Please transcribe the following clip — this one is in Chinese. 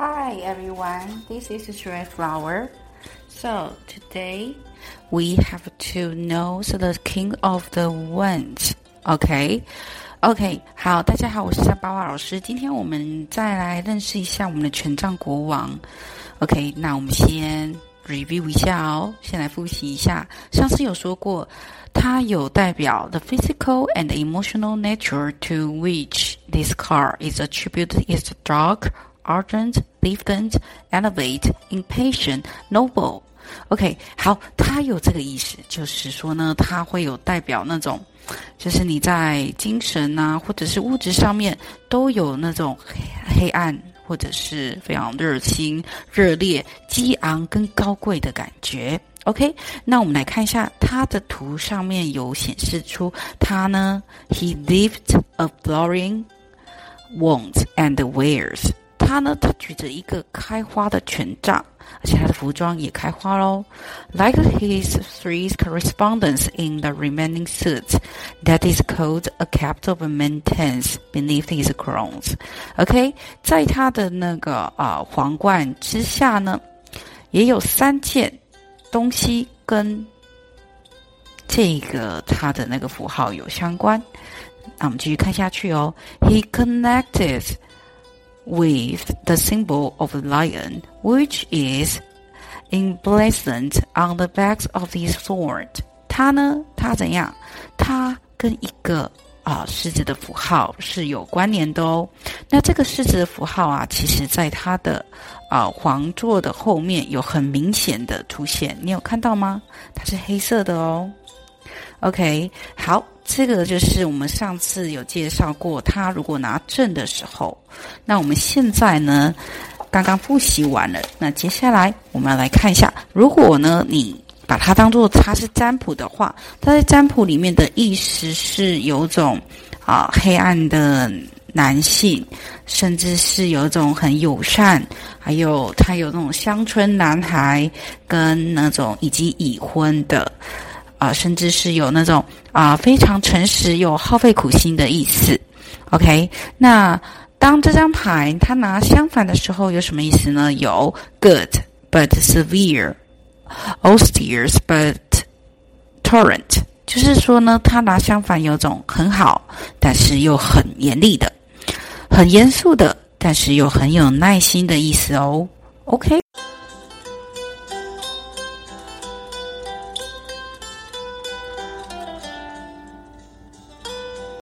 Hi everyone, this is Stray Flower. So today we have to know the King of the Winds. OK, OK，好，大家好，我是夏八瓦老师。今天我们再来认识一下我们的权杖国王。OK，那我们先 review 一下哦，先来复习一下。上次有说过，它有代表 the physical and emotional nature to which this card is attributed is dark. Ardent, lieutenant, elevate, impatient, noble. OK，好，它有这个意思，就是说呢，它会有代表那种，就是你在精神啊，或者是物质上面都有那种黑暗，或者是非常热心、热烈、激昂跟高贵的感觉。OK，那我们来看一下它的图上面有显示出它呢，He lived a flowering wands and wears。他呢，他举着一个开花的权杖，而且他的服装也开花喽。Like his three correspondents in the remaining suits, that is called a cape of maintenance beneath his crowns. OK，在他的那个啊皇冠之下呢，也有三件东西跟这个他的那个符号有相关。那我们继续看下去哦。He connected. With the symbol of the lion, which is emblazoned on the back of his sword. 它呢，它怎样？它跟一个啊狮子的符号是有关联的哦。那这个狮子的符号啊，其实在它的啊皇座的后面有很明显的出现，你有看到吗？它是黑色的哦。OK，好，这个就是我们上次有介绍过，他如果拿正的时候，那我们现在呢，刚刚复习完了，那接下来我们来看一下，如果呢你把它当做它是占卜的话，它在占卜里面的意思是有种啊黑暗的男性，甚至是有一种很友善，还有他有那种乡村男孩跟那种以及已婚的。啊，甚至是有那种啊非常诚实、有耗费苦心的意思。OK，那当这张牌它拿相反的时候，有什么意思呢？有 good but severe，austere but tolerant，就是说呢，它拿相反有种很好，但是又很严厉的，很严肃的，但是又很有耐心的意思哦。OK，